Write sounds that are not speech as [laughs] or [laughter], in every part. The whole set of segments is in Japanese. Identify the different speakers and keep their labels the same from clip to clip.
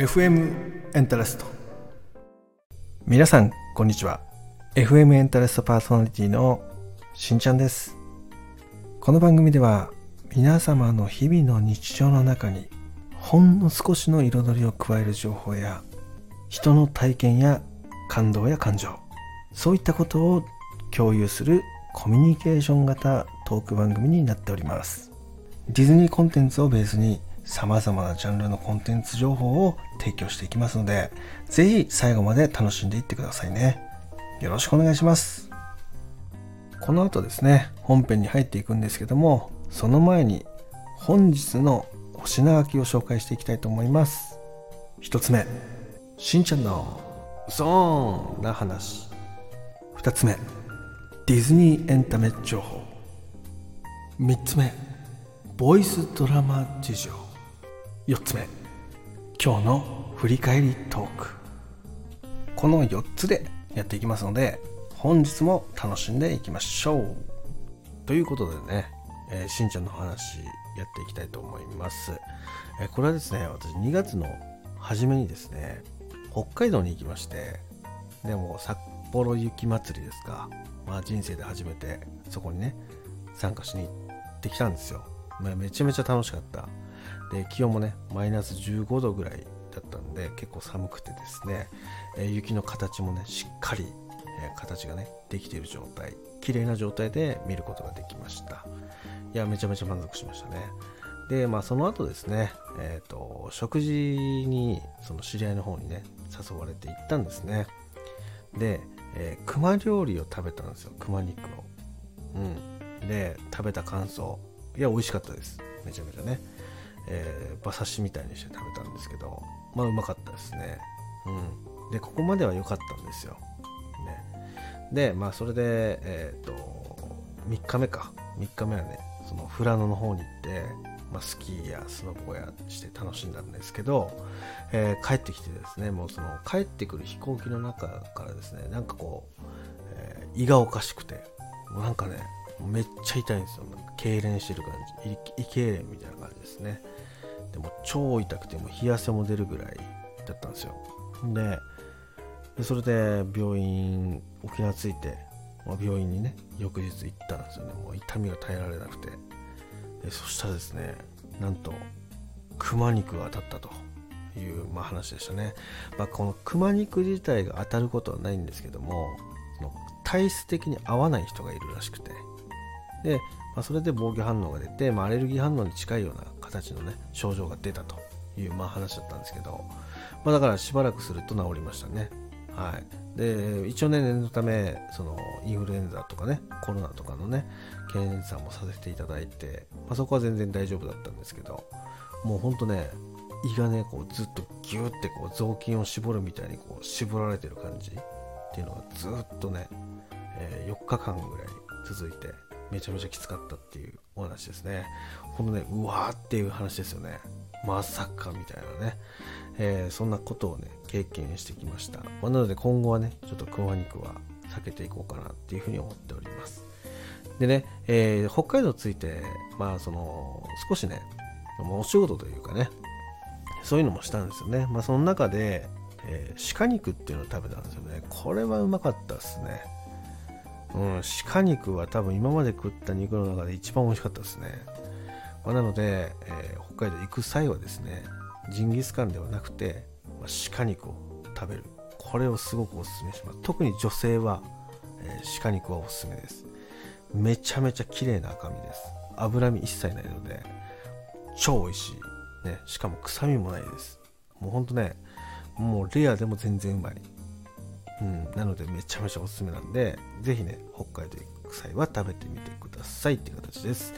Speaker 1: FM エンタレスト皆さんこんにちは。FM エンタレストパーソナリティのしんちゃんです。この番組では皆様の日々の日常の中にほんの少しの彩りを加える情報や人の体験や感動や感情そういったことを共有するコミュニケーション型トーク番組になっております。ディズニーコンテンツをベースに様々なジャンルのコンテンツ情報を提供していきますのでぜひ最後まで楽しんでいってくださいね。よろしくお願いします。この後ですね本編に入っていくんですけどもその前に本日のお品書きを紹介していきたいと思います。一つ目しんちゃんのそーんな話。二つ目ディズニーエンタメ情報。3つ目ボイスドラマ事情。4つ目。今日の振り返りトーク。この4つでやっていきますので本日も楽しんでいきましょう。ということでね、えー、しんちゃんの話やっていきたいと思います、えー、これはですね私2月の初めにですね北海道に行きましてでも札幌雪まつりですか。まあ人生で初めてそこにね参加しに行ってきたんですよ。めちゃめちゃ楽しかった。で気温もねマイナス15度ぐらいだったんで結構寒くてですね、え、雪の形もねしっかり、え、形がねできている状態綺麗な状態で見ることができました。いやめちゃめちゃ満足しましたね。でまあその後ですねえっ、ー、と食事にその知り合いの方にね誘われて行ったんですね。で、えー、熊料理を食べたんですよ熊肉を。うん。で食べた感想。いや美味しかったです。めちゃめちゃね。えー、馬刺しみたいにして食べたんですけどまあうまかったですね。うん。でここまでは良かったんですよ、ね、でまあそれでえっ、ー、と3日目か。3日目はねその富良野の方に行ってまあ、スキーやスノボやして楽しんだんですけど、えー、帰ってきてですねもうその帰ってくる飛行機の中からですねなんかこう、えー、胃がおかしくてもうなんかねめっちゃ痛いんですよ。なんか痙攣してる感じ。胃痙攣みたいな感じですね。でも超痛くても冷や汗も出るぐらいだったんですよ。でそれで病院沖縄着いて、まあ、病院にね翌日行ったんですよね。もう痛みが耐えられなくて。でそしたらですねなんと熊肉が当たったという、まあ、話でしたね、まあ、この熊肉自体が当たることはないんですけどもその体質的に合わない人がいるらしくて。で、まあ、それで防御反応が出て、まあ、アレルギー反応に近いような形のね症状が出たという、まあ、話だったんですけど、まあ、だからしばらくすると治りましたね。はい、で一応ね念のためそのインフルエンザとかねコロナとかのね検査もさせていただいて、まあ、そこは全然大丈夫だったんですけどもうほんとね胃がねこうずっとギューってこう雑巾を絞るみたいにこう絞られてる感じっていうのがずっとね、えー、4日間ぐらい続いてめちゃめちゃきつかったっていうお話ですね。ほんとね、うわーっていう話ですよね。まさかみたいなね。えー、そんなことをね、経験してきました。まあ、なので今後はね、ちょっと熊肉は避けていこうかなっていうふうに思っております。でね、えー、北海道着いて、まあその、少しね、お仕事というかね、そういうのもしたんですよね。まあその中で、えー、鹿肉っていうのを食べたんですよね。これはうまかったですね。うん、鹿肉は多分今まで食った肉の中で一番美味しかったですね。まあ、なので、えー、北海道行く際はですね、ジンギスカンではなくて、まあ、鹿肉を食べる。これをすごくお勧めします。特に女性は、えー、鹿肉はおすすめです。めちゃめちゃ綺麗な赤身です。脂身一切ないので、超美味しい。ね、しかも臭みもないです。もうほんとね、もうレアでも全然うまい。うん、なのでめちゃめちゃおすすめなんで、ぜひね、北海道行く際は食べてみてくださいっていう形です。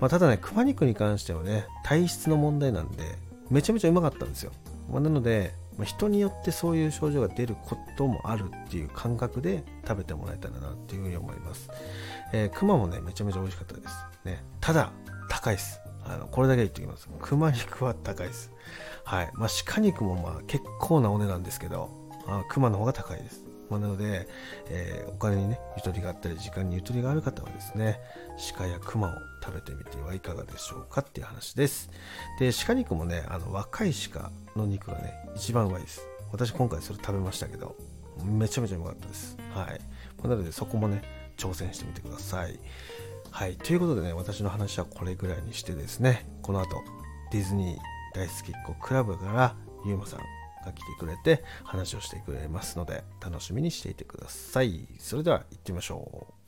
Speaker 1: まあ、ただね、熊肉に関してはね、体質の問題なんで、めちゃめちゃうまかったんですよ。まあ、なので、まあ、人によってそういう症状が出ることもあるっていう感覚で食べてもらえたらなっていうふうに思います。えー、熊もね、めちゃめちゃ美味しかったです。ね、ただ、高いです。あのこれだけ言っておきます。熊肉は高いです。はい。まあ、鹿肉もまあ結構なお値段ですけど、あ熊の方が高いです。まあ、なので、えーお金にね、ゆとりがあったり、時間にゆとりがある方はですね、鹿や熊を食べてみてはいかがでしょうかっていう話です。で、鹿肉もね、あの、若い鹿の肉がね、一番うまいです。私今回それ食べましたけど、めちゃめちゃうまかったです。はい。まあなので、そこもね、挑戦してみてください。はい。ということでね、私の話はこれぐらいにしてですね、この後、ディズニー大好きっ子クラブからゆうまさんが来てくれて話をしてくれますので楽しみにしていてください。それでは行ってみましょう。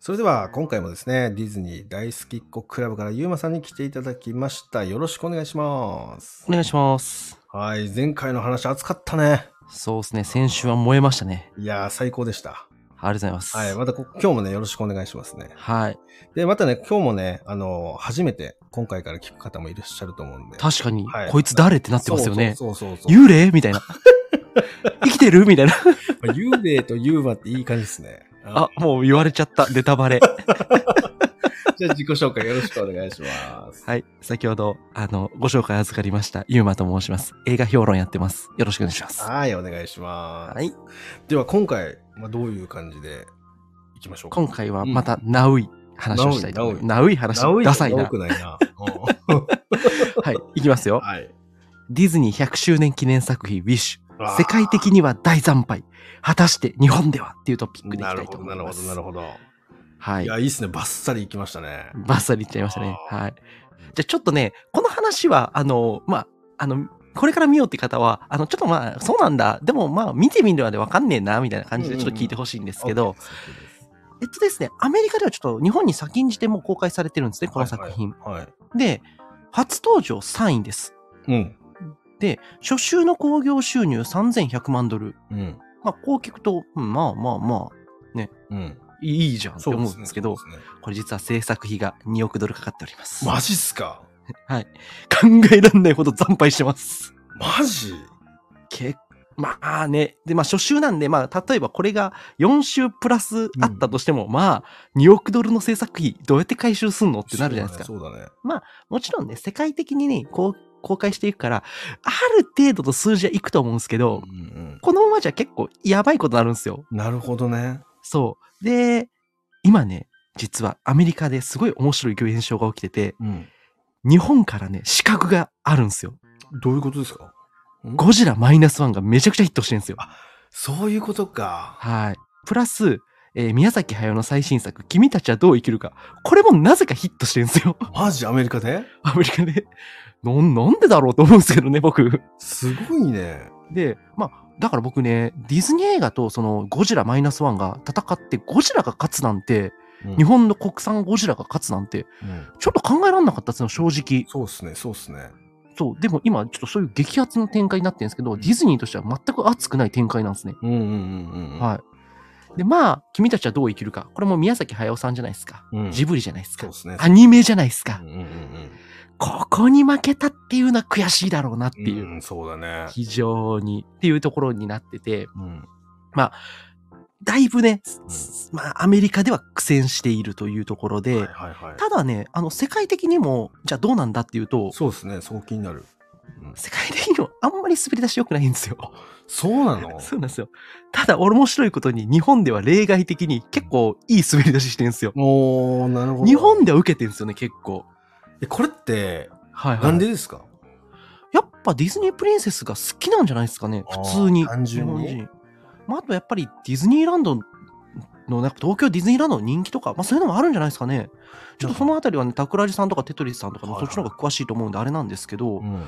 Speaker 1: それでは今回もですねディズニー大好きっ子クラブからゆうまさんに来ていただきました。よろしくお願いします。
Speaker 2: お願いします。
Speaker 1: はい前回の話熱かったね
Speaker 2: そうですね。先週は燃えましたね。
Speaker 1: いやー最高でした
Speaker 2: ありがとうございます。
Speaker 1: はい。またこ今日もね、よろしくお願いしますね。
Speaker 2: はい。
Speaker 1: で、またね、今日もね、あの、初めて今回から聞く方もいらっしゃると思うんで。
Speaker 2: 確かに、
Speaker 1: はい
Speaker 2: こいつ誰ってなってますよね。
Speaker 1: そうそうそう。
Speaker 2: 幽霊みたいな。[laughs] 生きてるみたいな。[laughs]
Speaker 1: まあ幽霊とユーマっていい感じですね。
Speaker 2: あ、もう言われちゃった。ネタバレ。[laughs]
Speaker 1: じゃあ自己紹介よろしくお願いします。
Speaker 2: はい。先ほど、あの、ご紹介預かりました。ゆうまと申します。映画評論やってます。よろしくお願いします。
Speaker 1: はい、お願いします。
Speaker 2: はい。
Speaker 1: では今回、まあ、どういう感じでいきましょうか？
Speaker 2: 今回はまた、ナウイ話をしたいと思います。ナウイ話ダサいな
Speaker 1: 多。くないな。う [laughs] ん
Speaker 2: はい。いきますよ。[laughs]
Speaker 1: はい。
Speaker 2: ディズニー100周年記念作品、ウィッシュ。世界的には大惨敗。果たして日本では？っていうトピックでいきたい
Speaker 1: なるほど、なるほど、
Speaker 2: と思います。
Speaker 1: なるほど。
Speaker 2: はいい。
Speaker 1: や、いいっすね。バッサリいきましたね。
Speaker 2: バッサリいっちゃいましたね。はい。じゃあちょっとね、この話は、あの、まあ、あの、これから見ようって方は、あの、ちょっとまあ、そうなんだ。でもまあ、見てみるまでわかんねえな、みたいな感じでちょっと聞いてほしいんですけど、
Speaker 1: OK です
Speaker 2: えっとですね、アメリカではちょっと日本に先んじてもう公開されてるんですね、この作品。
Speaker 1: はいはい。
Speaker 2: で、初登場3位です。
Speaker 1: うん。
Speaker 2: で、初週の興行収入3100万ドル。
Speaker 1: うん。
Speaker 2: まあ、こう聞くと、うんまあまあまあ、
Speaker 1: うん。
Speaker 2: いいじゃんって思うんですけど、
Speaker 1: そうですね
Speaker 2: これ実は制作費が2億ドルかかっております。
Speaker 1: マジっすか？[laughs]
Speaker 2: はい。考えらんないほど惨敗してます。
Speaker 1: マジ？
Speaker 2: けまあね。で、まあ初週なんで、まあ例えばこれが4週プラスあったとしても、まあ2億ドルの制作費どうやって回収すんのってなるじゃないですか。
Speaker 1: そうだね。
Speaker 2: もちろんね、世界的にね、こう、公開していくから、ある程度の数字はいくと思うんですけど、
Speaker 1: うんうん
Speaker 2: このままじゃ結構やばいことになるんですよ。
Speaker 1: なるほどね。
Speaker 2: そう。で、今ね、実はアメリカですごい面白い現象が起きてて、
Speaker 1: うん。
Speaker 2: 日本からね、資格があるんですよ。
Speaker 1: どういうことですか？
Speaker 2: ゴジラマイナスワンがめちゃくちゃヒットしてるんですよ。
Speaker 1: そういうことか。
Speaker 2: はい。プラス、えー宮崎駿の最新作、君たちはどう生きるか。これもなぜかヒットしてるんですよ。
Speaker 1: マジアメリカで？[laughs]
Speaker 2: アメリカで。なんなんでだろうと思うんですけどね、僕。
Speaker 1: すごいね。
Speaker 2: で、まあ、だから僕ね、ディズニー映画とそのゴジラマイナスワンが戦って、ゴジラが勝つなんて、
Speaker 1: うん
Speaker 2: 日本の国産ゴジラが勝つなんて、
Speaker 1: うん
Speaker 2: ちょっと考えられなかったですよ、正直。
Speaker 1: そうっすね、そうっすね。
Speaker 2: そう。でも今、ちょっとそういう激アツの展開になってるんですけど、ディズニーとしては全く熱くない展開なんですね。
Speaker 1: うんうんうんうん。
Speaker 2: はい。で、まあ、君たちはどう生きるか。これも宮崎駿さんじゃないですか。
Speaker 1: うん
Speaker 2: ジブリじゃないですか
Speaker 1: そうっ。すね。
Speaker 2: アニメじゃないですか
Speaker 1: うん。うんうん
Speaker 2: ここに負けたっていうのは悔しいだろうなって
Speaker 1: うん。
Speaker 2: いう。
Speaker 1: うん、そうだね。
Speaker 2: 非常にっていうところになってて、
Speaker 1: うん。
Speaker 2: だいぶね、
Speaker 1: う
Speaker 2: まあ、アメリカでは苦戦しているというところで、
Speaker 1: はいはいはい。
Speaker 2: ただね、あの、世界的にも、じゃあどうなんだっていうと、
Speaker 1: そうですね、そう気になる。うん
Speaker 2: 世界的にもあんまり滑り出し良くないんですよ。
Speaker 1: そうなの？[laughs]
Speaker 2: そうなんですよ。ただ、面白いことに、日本では例外的に結構いい滑り出ししてるんですよ。
Speaker 1: おー、なるほど。
Speaker 2: 日本では受けてるんですよね、結構。
Speaker 1: え、これって、
Speaker 2: はいはい。
Speaker 1: なんでですか？
Speaker 2: やっぱディズニープリンセスが好きなんじゃないですかね、普通に。
Speaker 1: 単純に？
Speaker 2: 日本人まあ、あとやっぱりディズニーランドの、なんか東京ディズニーランドの人気とか、まあそういうのもあるんじゃないですかね。ちょっとそのあたりはね、桜地さんとかテトリスさんとかそっちの方が詳しいと思うんであれなんですけど、
Speaker 1: うん。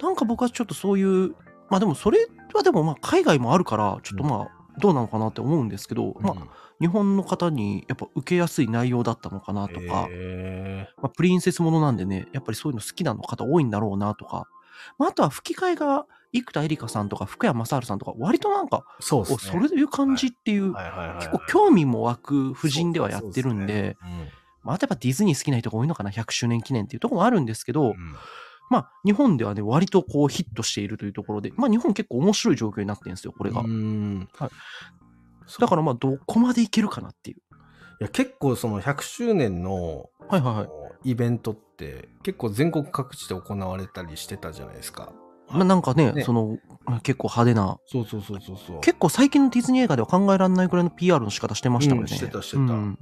Speaker 2: なんか僕はちょっとそういう、まあでもそれはでもまあ海外もあるから、ちょっとまあどうなのかなって思うんですけど、まあ日本の方にやっぱ受けやすい内容だったのかなとか、
Speaker 1: へ
Speaker 2: まあ、プリンセスものなんでね、やっぱりそういうの好きなの方多いんだろうなとか、まあ、あとは吹き替えが生田絵梨花さんとか福山雅治さんとか、割となんか、
Speaker 1: ーそう
Speaker 2: お。それいう感じっていう、
Speaker 1: はい。はいはいはい。
Speaker 2: 結構興味も湧く夫人ではやってるんで、
Speaker 1: そうですね。
Speaker 2: まあ、あとやっぱディズニー好きな人が多いのかな、100周年記念っていうところもあるんですけど、
Speaker 1: うんうん
Speaker 2: まあ、日本ではね、割とこうヒットしているというところで、まあ、日本結構面白い状況になってるんですよ、これが。
Speaker 1: うーん
Speaker 2: はいだからまあどこまでいけるかなっていう。
Speaker 1: いや結構その100周年の
Speaker 2: はいはいはい。
Speaker 1: イベントって結構全国各地で行われたりしてたじゃないですか。
Speaker 2: まあなんかね、
Speaker 1: ね
Speaker 2: その結構派手な、
Speaker 1: そうそうそうそうそう。
Speaker 2: 結構最近のディズニー映画では考えられないくらいの PR の仕方してましたもんね。
Speaker 1: うんしてたしてた
Speaker 2: うん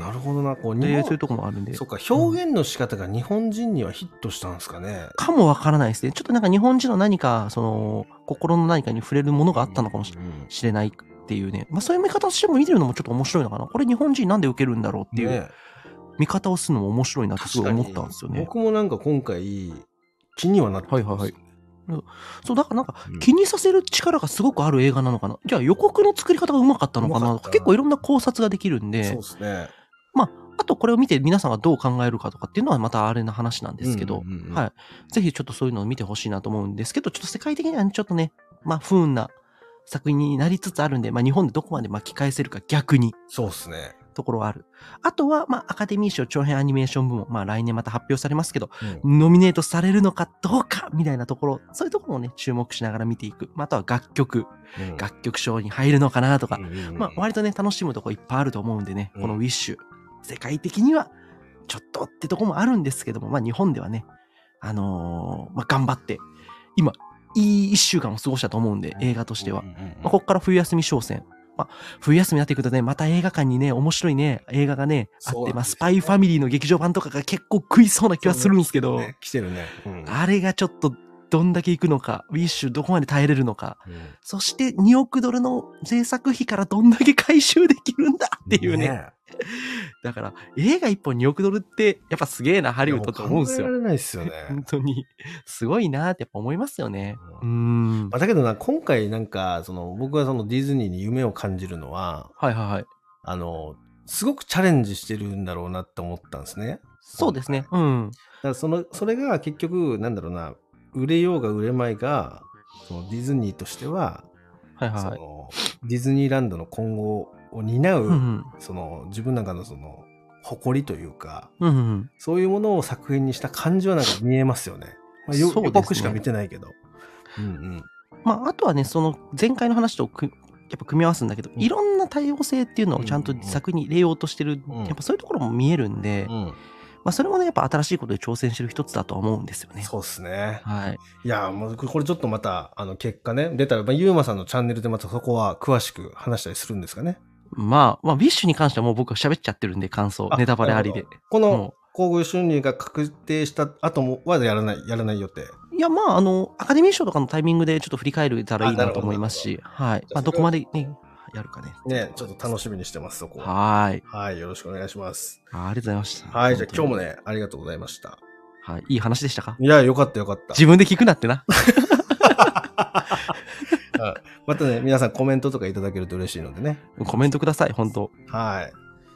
Speaker 1: なるほどなこう日
Speaker 2: で、
Speaker 1: 本
Speaker 2: そういうとこもあるんで。
Speaker 1: そうか表現の仕方が日本人にはヒットしたんですかね。
Speaker 2: かもわからないですね。ちょっとなんか日本人の何か、その、心の何かに触れるものがあったのかもしれないっていうね。まあそういう見方としても見てるのもちょっと面白いのかな。これ日本人なんで受けるんだろうっていう
Speaker 1: ね
Speaker 2: 見方をするのも面白いなってすごい思ったんですよね。
Speaker 1: 僕もなんか今回気にはなってます
Speaker 2: はいはいはいそう、だからなんか
Speaker 1: うん
Speaker 2: 気にさせる力がすごくある映画なのかな。じゃあ予告の作り方がうまかったのかな結構いろんな考察ができるん
Speaker 1: そう
Speaker 2: で
Speaker 1: で、すね。
Speaker 2: あとこれを見て皆さんがどう考えるかとかっていうのはまたあれの話なんですけど、
Speaker 1: うんうんうんうん。
Speaker 2: はい。ぜひちょっとそういうのを見てほしいなと思うんですけど、ちょっと世界的にはねちょっとね、まあ不運な作品になりつつあるんで、まあ日本でどこまで巻き返せるか逆に。
Speaker 1: そうですね。
Speaker 2: ところはある。あとは、まあアカデミー賞長編アニメーション部門、まあ来年また発表されますけど、
Speaker 1: うん。
Speaker 2: ノミネートされるのかどうかみたいなところ、そういうところをね、注目しながら見ていく。まああとは楽曲、
Speaker 1: うん。
Speaker 2: 楽曲賞に入るのかなとか。
Speaker 1: う、んうんうん
Speaker 2: まあ割とね、楽しむとこいっぱいあると思うんでね、
Speaker 1: うん。
Speaker 2: このウィッシュ、世界的にはちょっとってとこもあるんですけども、まあ日本ではね、あのーまあ頑張って、今、いい一週間を過ごしたと思うんで、映画としては。まあ、ここから冬休み商戦。まあ、冬休みになっていくとね、また映画館にね、面白いね、映画がね、あって、まあ、スパイファミリーの劇場版とかが結構食いそうな気はするんですけど、
Speaker 1: ね来てるね。うん
Speaker 2: あれがちょっとどんだけ行くのか、ウィッシュどこまで耐えれるのか、
Speaker 1: うん
Speaker 2: そして2億ドルの制作費からどんだけ回収できるんだっていうね。[laughs] だから、映画1本2億ドルって、やっぱすげえな、ハリウッドと思うんですよ
Speaker 1: 考え。られないですよね。
Speaker 2: 本当に。すごいなってやっぱ思いますよね。う
Speaker 1: うん
Speaker 2: ん。
Speaker 1: まあ、だけどな、今回なんか、その、僕がそのディズニーに夢を感じるのは、
Speaker 2: はいはいはい。
Speaker 1: あの、すごくチャレンジしてるんだろうなって思ったんですね。
Speaker 2: そうですね。うん。
Speaker 1: だからその、それが結局、なんだろうな、売れようが売れまいが、そのディズニーとしては、
Speaker 2: はいはいはい。
Speaker 1: そのディズニーランドの今後を担う、
Speaker 2: うんうん。
Speaker 1: その自分なんかのその誇りというか、
Speaker 2: うんうん。
Speaker 1: そういうものを作品にした感じはなんか見えますよね。まあ、よ
Speaker 2: そうですね
Speaker 1: 予告しか見てないけど。うんうん。
Speaker 2: まあ、あとはね、その前回の話とくやっぱ組み合わすんだけど、
Speaker 1: うん
Speaker 2: いろんな多様性っていうのをちゃんと
Speaker 1: うんうんうん
Speaker 2: 作品に入れようとしてる、
Speaker 1: うん
Speaker 2: やっぱそういうところも見えるんで、
Speaker 1: うん、
Speaker 2: まあ、それもね、やっぱ新しいことで挑戦してる一つだとは思うんですよね。
Speaker 1: そうっすね。
Speaker 2: はい。
Speaker 1: いや、もうこれちょっとまた、あの、結果ね、出たら、まあ、ゆうまさんのチャンネルでまたそこは詳しく話したりするんですかね。
Speaker 2: まあ、まあ、ウィッシュに関してはもう僕は喋っちゃってるんで、感想、
Speaker 1: あ
Speaker 2: ネタバレありで。
Speaker 1: この
Speaker 2: も、
Speaker 1: 工具収入が確定した後も、はやらない、やらない予定。
Speaker 2: いや、まあ、あの、アカデミー賞とかのタイミングでちょっと振り返れたらいい
Speaker 1: あな
Speaker 2: と思いますし、はい。まあ、どこまでね、やるかね。
Speaker 1: ね、ちょっと楽しみにしてます、そこは。
Speaker 2: はーい。
Speaker 1: はい、よろしくお願いします。
Speaker 2: あありがとうございました。
Speaker 1: はい、じゃあ今日も
Speaker 2: ね。
Speaker 1: ね、ありがとうございました。
Speaker 2: はい。いい話でしたか？
Speaker 1: いや、よかったよかった。
Speaker 2: 自分で聞くなってな。[laughs]
Speaker 1: またね、皆さんコメントとかいただけると嬉しいのでね。
Speaker 2: コメントください、本当
Speaker 1: はい。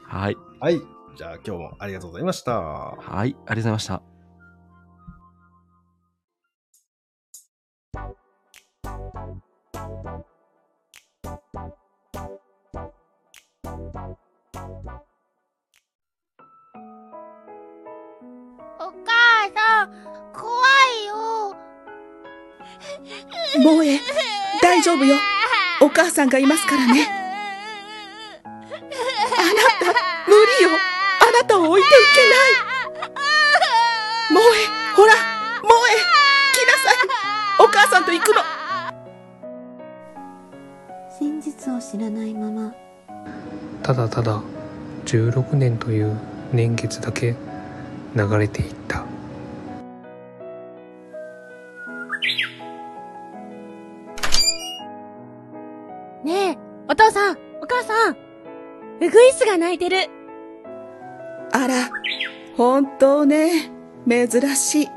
Speaker 2: はい。
Speaker 1: はい。じゃあ今日もありがとうございました。
Speaker 2: はい。ありがとうございました。
Speaker 3: お母さん、怖いよ。
Speaker 4: 萌え、大丈夫よ。お母さんがいますからね。あなた、無理よ。あなたを置いていけない。萌え、ほら、萌え、来なさい。お母さんと行くの。
Speaker 5: 真実を知らないまま
Speaker 6: ただただ16年という年月だけ流れていった
Speaker 3: ねえ、お父さん、お母さん、ウグイスが鳴いてる。
Speaker 4: あら、本当ね、珍しい。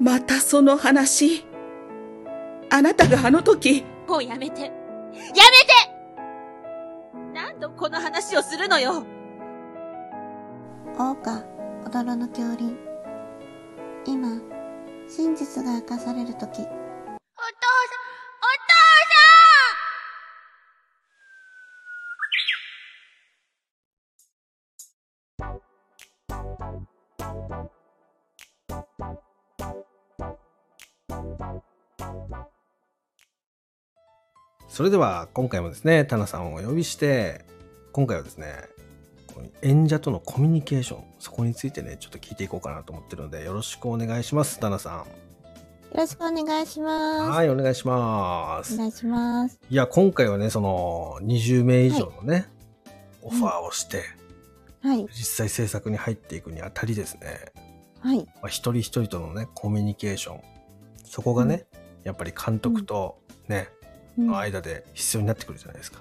Speaker 4: またその話。あなたがあの時、
Speaker 3: もうやめて。やめて！何度この話をするのよ。
Speaker 5: 桜花踊ろの恐竜。今真実が明かされる時
Speaker 1: それでは今回もですね、タナさんをお呼びして、今回はですね、演者とのコミュニケーション、そこについてね、ちょっと聞いていこうかなと思ってるので、よろしくお願いします、タナさ
Speaker 5: よろしくお願いし
Speaker 1: ん。
Speaker 5: ます。
Speaker 1: はい、お願いします。
Speaker 5: お願いします。
Speaker 1: いや、今回はね、その20名以上のね、オファーをして、
Speaker 5: はい。
Speaker 1: 実際制作に入っていくにあたりですね、
Speaker 5: はい。
Speaker 1: まあ、一人一人とのね、コミュニケーション、そこがね、やっぱり監督とね、
Speaker 5: うん
Speaker 1: の間で必要になってくるじゃないですか。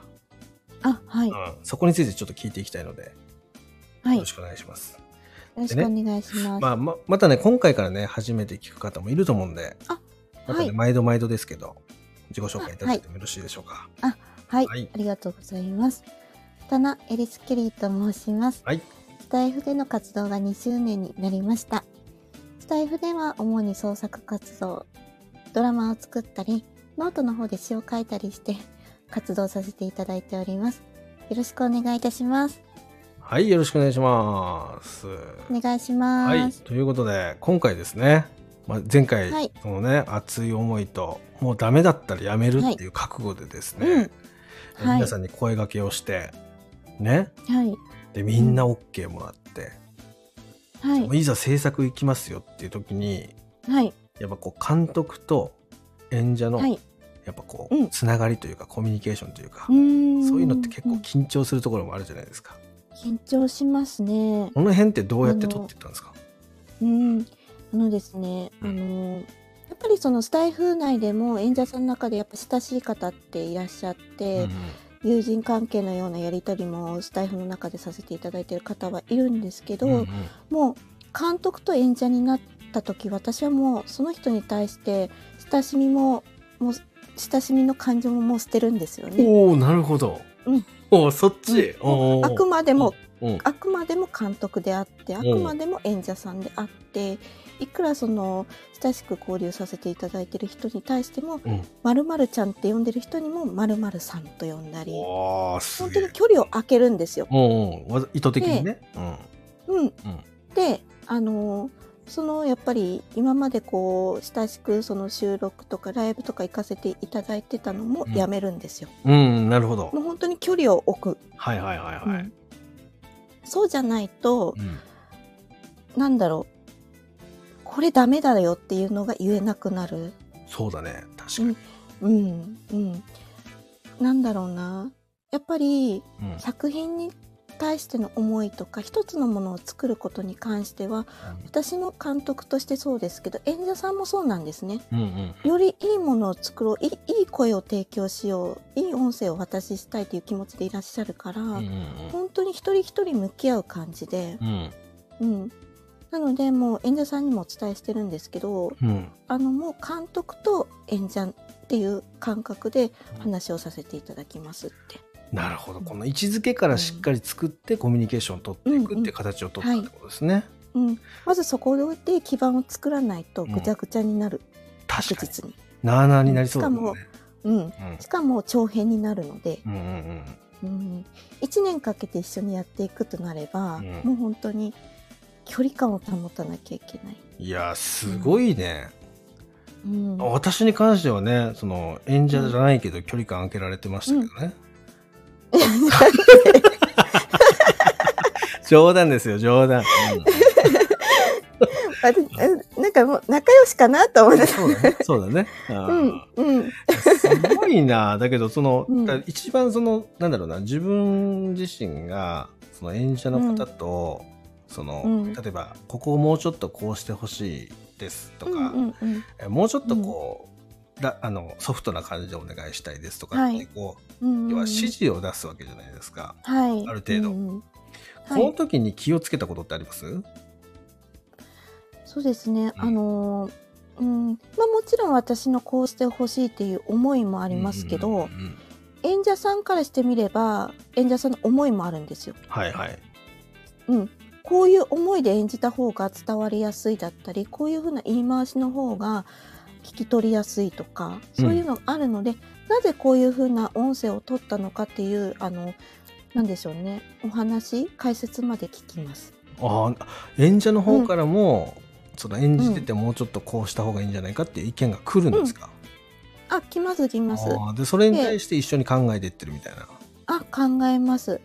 Speaker 5: あ、はい。
Speaker 1: うん、そこについてちょっと聞いていきたいので、
Speaker 5: はい。よ
Speaker 1: よろしくお願いします。
Speaker 5: ろしくお願いします。
Speaker 1: まあ、ままたね、今回からね、初めて聞く方もいると思うんで、
Speaker 5: あ
Speaker 1: またね、
Speaker 5: はい
Speaker 1: 毎度毎度ですけど、自己紹介いただいてもよろしいでしょうか。
Speaker 5: はい、
Speaker 1: はい
Speaker 5: ありがとうございます。タナ・エリス・ケリーと申します。
Speaker 1: はい。
Speaker 5: スタイフでの活動が2周年になりました。スタエフでは主に創作活動、ドラマを作ったり、ノートの方で詩を書いたりして活動させていただいております。よろしくお願いいたします。
Speaker 1: はい、よろしくお願いします。
Speaker 5: お願いしま
Speaker 1: はい、
Speaker 5: す。
Speaker 1: ということで、今回ですね、まあ、前回、
Speaker 5: はい
Speaker 1: そのね、熱い思いと、もうダメだったらやめるっていう覚悟でですね、
Speaker 5: うん。はい
Speaker 1: 皆さんに声掛けをして、ね、
Speaker 5: はい。
Speaker 1: で、みんな OK もらって、
Speaker 5: はい。
Speaker 1: いざ制作行きますよっていう時に、
Speaker 5: はい。
Speaker 1: やっぱこう監督と演者の、
Speaker 5: はい。
Speaker 1: やっぱこ
Speaker 5: うん。
Speaker 1: う、つながりというか、コミュニケーションというか、そういうのって結構
Speaker 5: うん。
Speaker 1: 緊張するところもあるじゃないですか。
Speaker 5: 緊張しますね。
Speaker 1: この辺ってどうやって撮っていったんですか？
Speaker 5: うん、あのですね、あのやっぱりそのスタイフ内でも演者さんの中でやっぱ親しい方っていらっしゃって、友人関係のようなやり取りもスタイフの中でさせていただいている方はいるんですけど、
Speaker 1: うんうん。
Speaker 5: もう監督と演者になった時私はもうその人に対して親しみももう親しみの感情ももう捨てるんですよね。
Speaker 1: おおなるほど。
Speaker 5: うん
Speaker 1: おおそっち。おー
Speaker 5: あくまでも
Speaker 1: うん
Speaker 5: あくまでも監督であってあくまでも演者さんであっていくらその親しく交流させていただいてる人に対しても
Speaker 1: うん。
Speaker 5: 「まるちゃん」って呼んでる人にも「まるさん」と呼んだり本当に。距離を空けるんですよ。
Speaker 1: うんうんわざ意図的にね。うん。
Speaker 5: うん、であのそのやっぱり今までこう親しくその収録とかライブとか行かせていただいてたのも
Speaker 1: うん
Speaker 5: やめるんですよ。
Speaker 1: うん、なるほど
Speaker 5: も。う本当に距離を置く。
Speaker 1: はいはいはいはい。
Speaker 5: うんそうじゃないと
Speaker 1: うん
Speaker 5: なんだろうこれダメだよっていうのが言えなくなる。
Speaker 1: そうだね。確かに。
Speaker 5: うんうん。なんだろうな。やっぱり
Speaker 1: うん
Speaker 5: 作品に対しての思いとか一つのものを作ることに関しては私も監督としてそうですけど演者さんもそうなんですね。
Speaker 1: うんうん
Speaker 5: よりいいものを作ろういい声を提供しよういい音声をお渡ししたいという気持ちでいらっしゃるから、
Speaker 1: うんうん
Speaker 5: 本当に一人一人向き合う感じで、
Speaker 1: うん。
Speaker 5: うん、なのでもう演者さんにもお伝えしてるんですけど
Speaker 1: うん。
Speaker 5: あのもう監督と演者っていう感覚で話をさせていただきますって。
Speaker 1: なるほど。この位置づけからしっかり作ってコミュニケーションを取っていくっていう形を取ったってことですね。
Speaker 5: うん、まずそこで基盤を作らないとぐちゃぐちゃになる、
Speaker 1: 確かに。
Speaker 5: 確実に、
Speaker 1: なあなあになりそうだもんね。
Speaker 5: うん、
Speaker 1: うん
Speaker 5: しかも長編になるので、
Speaker 1: うんうん
Speaker 5: うん、1年かけて一緒にやっていくとなれば、
Speaker 1: うん
Speaker 5: もう本当に距離感を保たなきゃいけない。
Speaker 1: うん。いや、すごいね。
Speaker 5: うん、
Speaker 1: 私に関してはね、その演者じゃないけど距離感空けられてましたけどね。[laughs] 冗談ですよ、冗談。
Speaker 5: なんかもう仲良しかなと思って。
Speaker 1: そうだね。そうだね。
Speaker 5: うんうん
Speaker 1: すごいな。だけど、その、
Speaker 5: うん
Speaker 1: 一番その、なんだろうな、自分自身が、その演者の方と、その、
Speaker 5: うん
Speaker 1: 例えば、ここをもうちょっとこうしてほしいですとか、
Speaker 5: うんうんうん
Speaker 1: えもうちょっとこう、らあのソフトな感じでお願いしたいですとかって、
Speaker 5: はい。
Speaker 1: こ
Speaker 5: うん
Speaker 1: う、要は指示を出すわけじゃないですか。
Speaker 5: はい、
Speaker 1: ある程度。
Speaker 5: うんうん
Speaker 1: この
Speaker 5: はい、
Speaker 1: 時に気をつけたことってあります？
Speaker 5: そうですね、
Speaker 1: うん。
Speaker 5: あのーうん。まあ、もちろん私のこうしてほしいっていう思いもあ
Speaker 1: あ
Speaker 5: りますけど、
Speaker 1: うんうんうん
Speaker 5: 演者さんからしてみれば演者さんの思いもあるんですよ。
Speaker 1: はいはい。
Speaker 5: うん、こういう思いで演じた方が伝わりやすいだったりこういう風な言い回しの方が聞き取りやすいとかそういうのがあるので、なぜこういう風な音声を取ったのかっていうあのなんでしょうねお話解説まで聞きます。
Speaker 1: ああ、演者の方からも、その演じててもうちょっとこうした方がいいんじゃないかっていう意見が来るんですか、
Speaker 5: あ、来ます来ます。
Speaker 1: でそれに対して一緒に考えていってるみたいな。
Speaker 5: あ、考えます。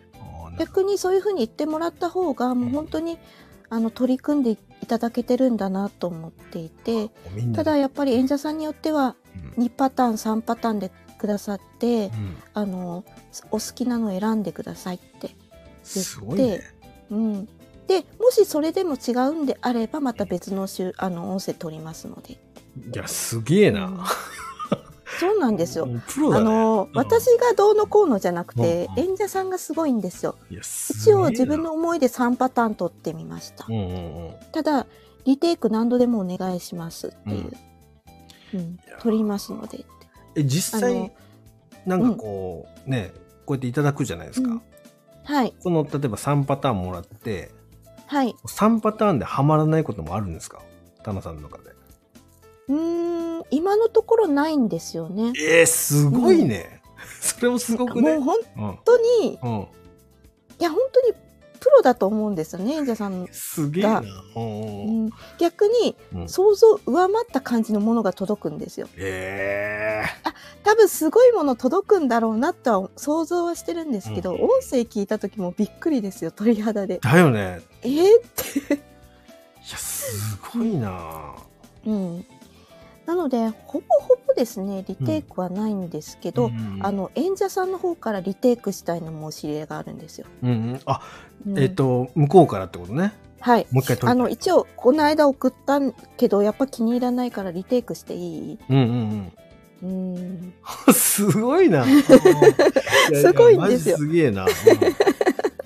Speaker 5: 逆にそういうふうに言ってもらった方が、もう本当に、あの、取り組んでいただけてるんだなと思っていて、ただやっぱり演者さんによっては、
Speaker 1: うん
Speaker 5: 2パターン、3パターンでくださって、
Speaker 1: うん
Speaker 5: あの、お好きなのを選んでくださいって。
Speaker 1: すごいね。
Speaker 5: うん。で、もしそれでも違うんであれば、また別のしゅあの音声取りますので。
Speaker 1: いや、すげえ
Speaker 5: うん
Speaker 1: な。
Speaker 5: そうなんですよ。
Speaker 1: プロだ
Speaker 5: あ
Speaker 1: ね。
Speaker 5: の、
Speaker 1: うん
Speaker 5: 私がどうのこうのじゃなくて、
Speaker 1: うん
Speaker 5: 演者さんがすごいんですよ。一応自分の思いで3パターン取ってみました
Speaker 1: う。んうんうん。
Speaker 5: ただ、リテイク何度でもお願いしますっていう。うん
Speaker 1: や
Speaker 5: 取りますので。
Speaker 1: え、実
Speaker 5: あ
Speaker 1: 際
Speaker 5: の、
Speaker 1: なんかこう、ね、こうやっていただくじゃないですか。
Speaker 5: うんはい。
Speaker 1: この、例えば3パターンもらって、
Speaker 5: はい。
Speaker 1: 3パターンでハマらないこともあるんですか？タナさんの中で。
Speaker 5: うーん、今のところないんですよね。
Speaker 1: えー、すごいね。[laughs] それもすごくね。
Speaker 5: もう本
Speaker 1: うん。
Speaker 5: 当に、
Speaker 1: うん。
Speaker 5: いや、本当にプロだと思うんですよね、演者さん。
Speaker 1: すげえな。
Speaker 5: が
Speaker 1: うん
Speaker 5: う
Speaker 1: うん。
Speaker 5: ん、逆に
Speaker 1: うん
Speaker 5: 想像を上回った感じのものが届くんですよ。
Speaker 1: え
Speaker 5: 多分すごいもの届くんだろうなとは想像はしてるんですけど、
Speaker 1: うん
Speaker 5: 音声聞いた時もびっくりですよ鳥肌で
Speaker 1: ー。。だよね。
Speaker 5: えー、
Speaker 1: いや、すごいな。
Speaker 5: うん、なのでほぼほぼですねリテイクはないんですけど、
Speaker 1: うん
Speaker 5: あの演者さんの方からリテイクしたいの申し入れがあるんですよ。
Speaker 1: うんうん。あ、
Speaker 5: うん
Speaker 1: えっ、と、向こうからってことね。
Speaker 5: はい
Speaker 1: もう一回
Speaker 5: あの一応この間送ったけどやっぱ気に入らないからリテイクしていい？
Speaker 1: うんうん
Speaker 5: うん
Speaker 1: うん。[laughs] すごいな。[laughs]
Speaker 5: すごいんですよ
Speaker 1: すげえな。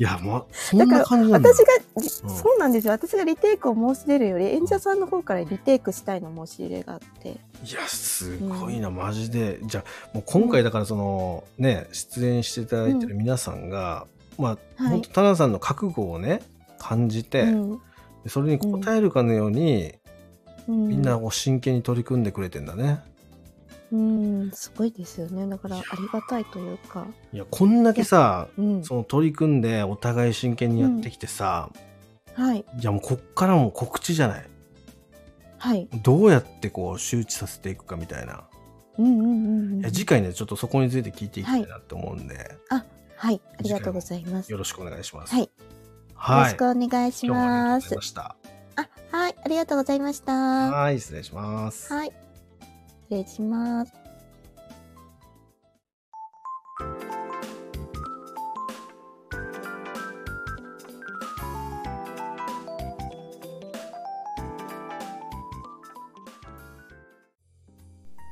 Speaker 1: うんいや、ま、そんな感じなんだ。
Speaker 5: 私が、
Speaker 1: うん。
Speaker 5: そうなんですよ。私がリテイクを申し出るより演者さんの方からリテイクしたいの申し入れがあって。
Speaker 1: いや、すごいな、マジで。じゃあ、もう今回だからその、ね、出演していただいてる皆さんが、まあ、
Speaker 5: はい。
Speaker 1: 本当、タナさんの覚悟をね、感じて、
Speaker 5: うん。
Speaker 1: それに応えるかのように、
Speaker 5: うん。
Speaker 1: みんな真剣に取り組んでくれてんだね。
Speaker 5: うんすごいですよね。だからありがたいというか、
Speaker 1: いや、こんだけさ、
Speaker 5: うん、
Speaker 1: その取り組んでお互い真剣にやってきてさ、
Speaker 5: はい。
Speaker 1: いやもうこっからもう告知じゃない。
Speaker 5: はい。
Speaker 1: どうやってこう周知させていくかみたいな。
Speaker 5: うんうんうんうん
Speaker 1: いや次回ね、ちょっとそこについて聞いていきたいなって思うんで、
Speaker 5: はい。ありがとうございます。
Speaker 1: よろしくお願いします。
Speaker 5: はい。よ
Speaker 1: はい。
Speaker 5: ろしくお願いし
Speaker 1: 今日もありがとうご
Speaker 5: ます
Speaker 1: ざいました。
Speaker 5: あはい。ありがとうございました。は
Speaker 1: はい、失礼します。
Speaker 5: い失礼します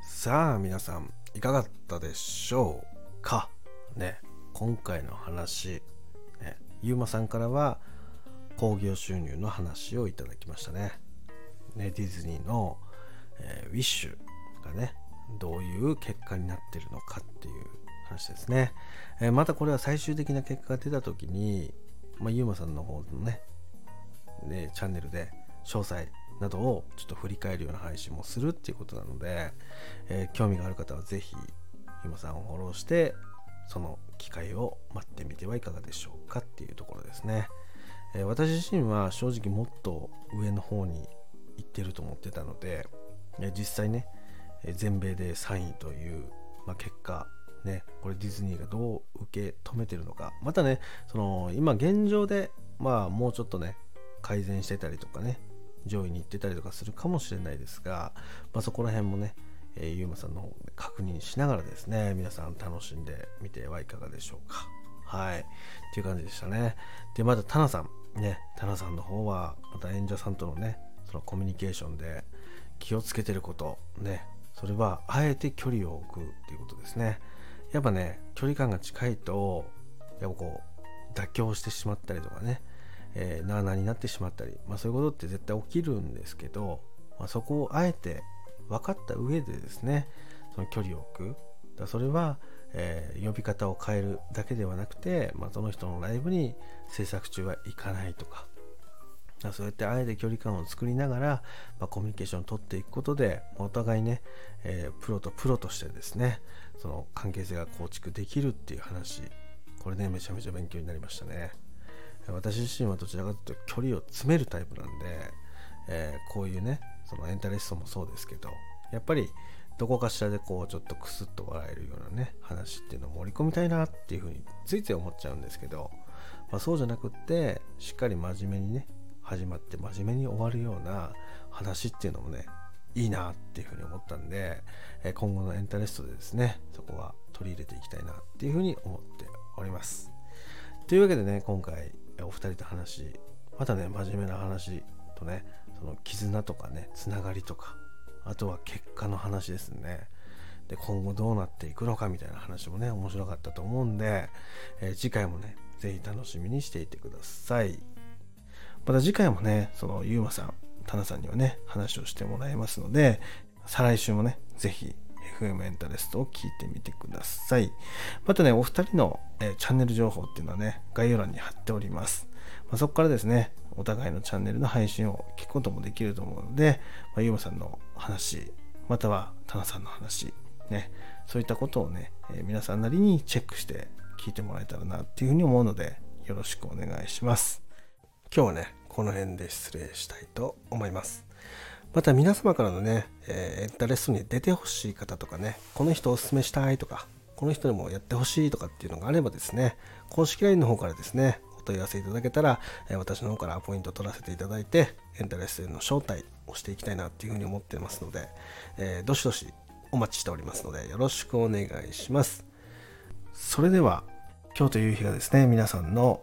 Speaker 1: さあ、皆さん、いかがだったでしょうか？ね、今回の話、ね、ゆうまさんからは、興行収入の話をいただきましたね。ね、ディズニーの、えーウィッシュがね、どういう結果になってるのかっていう話ですね。えーまたこれは最終的な結果が出た時に、まあ、ゆうまさんの方のね、ね、チャンネルで詳細などをちょっと振り返るような配信もするっていうことなので、えー興味がある方はぜひゆまさんをフォローしてその機会を待ってみてはいかがでしょうかっていうところですね、えー私自身は正直もっと上の方に行ってると思ってたので、え実際ね全米で3位という、まあ、結果ねこれディズニーがどう受け止めてるのか。またねその今現状でまあもうちょっとね改善してたりとかね上位に行ってたりとかするかもしれないですが、まあ、そこら辺もね、えーゆうまさんの方で確認しながらですね皆さん楽しんでみてはいかがでしょうか。はい。っていう感じでしたね。でまたタナさん。ねタナさんの方はまた演者さんとのねそのコミュニケーションで気をつけてることねそれはあえて距離を置くっていうことですね。やっぱね距離感が近いとやっぱこう妥協してしまったりとかね。えーなあなあになってしまったり、まあ、そういうことって絶対起きるんですけど、まあ、そこをあえて分かった上でですねその距離を置く。だそれは、えー呼び方を変えるだけではなくて、まあ、その人のライブに制作中は行かないとかそうやってあえて距離感を作りながら、まあ、コミュニケーションを取っていくことでお互いね、えープロとプロとしてですねその関係性が構築できるっていう話これねめちゃめちゃ勉強になりましたね。私自身はどちらかというと距離を詰めるタイプなんで、えーこういうねそのエンタレストもそうですけどやっぱりどこかしらでこうちょっとクスッと笑えるようなね話っていうのを盛り込みたいなっていうふうについつい思っちゃうんですけど、まあ、そうじゃなくってしっかり真面目にね始まって真面目に終わるような話っていうのもねいいなっていうふうに思ったんで今後のエンタレストでですねそこは取り入れていきたいなっていうふうに思っております。というわけでね今回お二人と話またね真面目な話とねその絆とかねつながりとかあとは結果の話ですね。で今後どうなっていくのかみたいな話もね面白かったと思うんで、えー、次回もね是非楽しみにしていてください。また次回もねそのゆうまさんタナさんにはね話をしてもらいますので再来週もね是非 FM エンタレストを聞いてみてください。またね、お二人の、え、チャンネル情報っていうのはね、概要欄に貼っております。まあ、そこからですね、お互いのチャンネルの配信を聞くこともできると思うので、まあ、ゆうまさんの話、またはタナさんの話、ね、そういったことをね、え、皆さんなりにチェックして聞いてもらえたらなっていうふうに思うので、よろしくお願いします。今日はね、この辺で失礼したいと思います。また皆様からのね、えー、エンタレストに出てほしい方とかね、この人おすすめしたいとか、この人にもやってほしいとかっていうのがあればですね、公式 LINE の方からですね、お問い合わせいただけたら、えー、私の方からアポイント取らせていただいて、エンタレストへの招待をしていきたいなっていうふうに思ってますので、えー、どしどしお待ちしておりますので、よろしくお願いします。それでは、今日という日がですね、皆さんの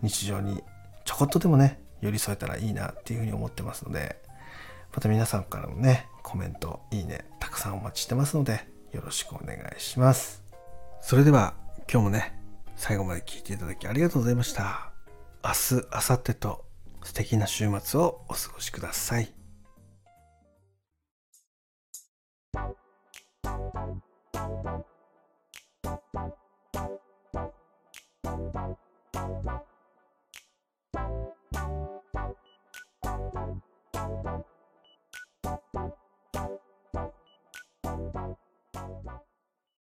Speaker 1: 日常にちょこっとでもね、寄り添えたらいいなっていうふうに思ってますので、また皆さんからのね、コメント、いいね、たくさんお待ちしてますので、よろしくお願いします。それでは、今日もね、最後まで聞いていただきありがとうございました。明日、明後日と素敵な週末をお過ごしください。Bye.